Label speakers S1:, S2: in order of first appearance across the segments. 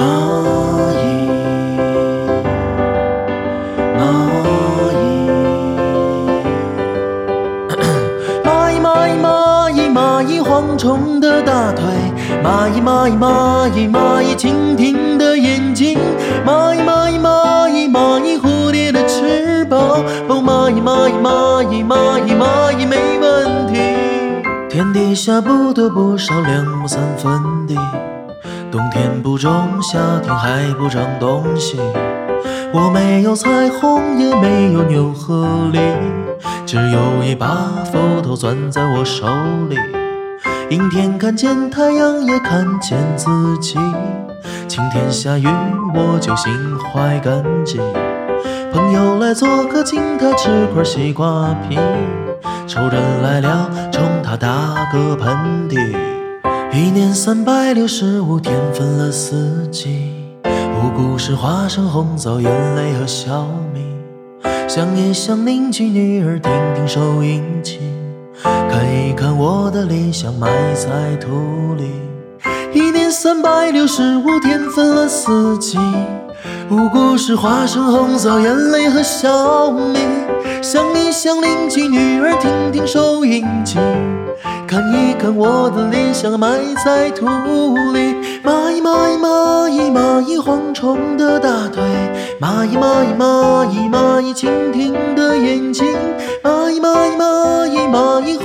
S1: 蚂蚁蚂蚁蚂蚁蚂蚁蚂蚁蚂蚁蚂蚁蝗虫的大腿蚂蚁蚂蚁蚂蚁蚂蚁蜻蜓的眼睛蚂蚁蚂蚁蚂蚁蚂蚁蝴蝶的翅膀哦蚂蚁蚂蚁蚂蚁蚂蚁蚂蚁没问题天底下不得不少两亩三分地冬天不种，夏天还不长东西。我没有彩虹，也没有牛和梨，只有一把斧头攥在我手里。阴天看见太阳，也看见自己。晴天下雨，我就心怀感激。朋友来做客，请他吃块西瓜皮。仇人来了，冲他打个喷嚏。一年三百六十五天，分了四季。五谷是花生、红枣、眼泪和小米。想一想邻居女儿，听听收音机，看一看我的理想埋在土里。一年三百六十五天，分了四季。五谷是花生、红枣、眼泪和小米。想一想邻居女儿，听听收音机。看我的理想埋在土里，蚂蚁蚂蚁蚂蚁蚂蚁蝗虫的大腿，蚂蚁蚂蚁蚂蚁蚂蚁蜻蜓的眼睛，蚂蚁蚂蚁蚂蚁蚂蚁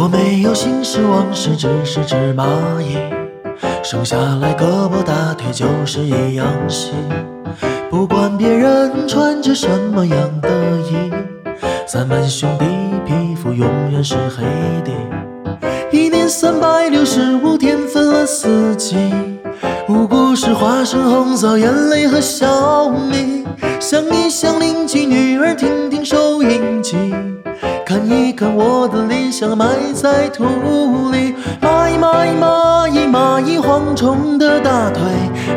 S1: 我没有心事往事，只是只蚂蚁。生下来胳膊大腿就是一样细，不管别人穿着什么样的衣，咱们兄弟皮肤永远是黑的。一年三百六十五天，分了四季。五谷是花生、红枣、眼泪和小米。想一想邻居女儿，听听收音机。看一看我的理想埋在土里，蚂蚁蚂蚁蚂蚁蚂蚁蝗虫的大腿，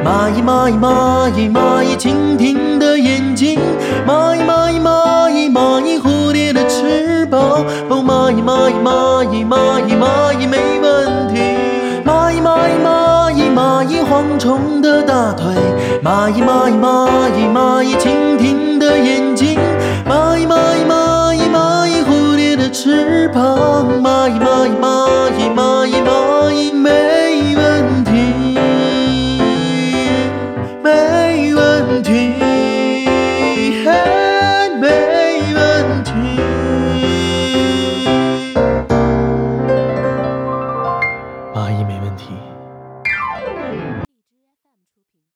S1: 蚂蚁蚂蚁蚂蚁蚂蚁蜻蜓的眼睛，蚂蚁蚂蚁蚂蚁蚂蚁蝴蝶的翅膀，哦蚂蚁蚂蚁蚂蚁蚂蚁蚂蚁没问题，蚂蚁蚂蚁蚂蚁蚂蚁蝗虫的大腿，蚂蚁蚂蚁蚂蚁蚂蚁蜻蜓的眼睛，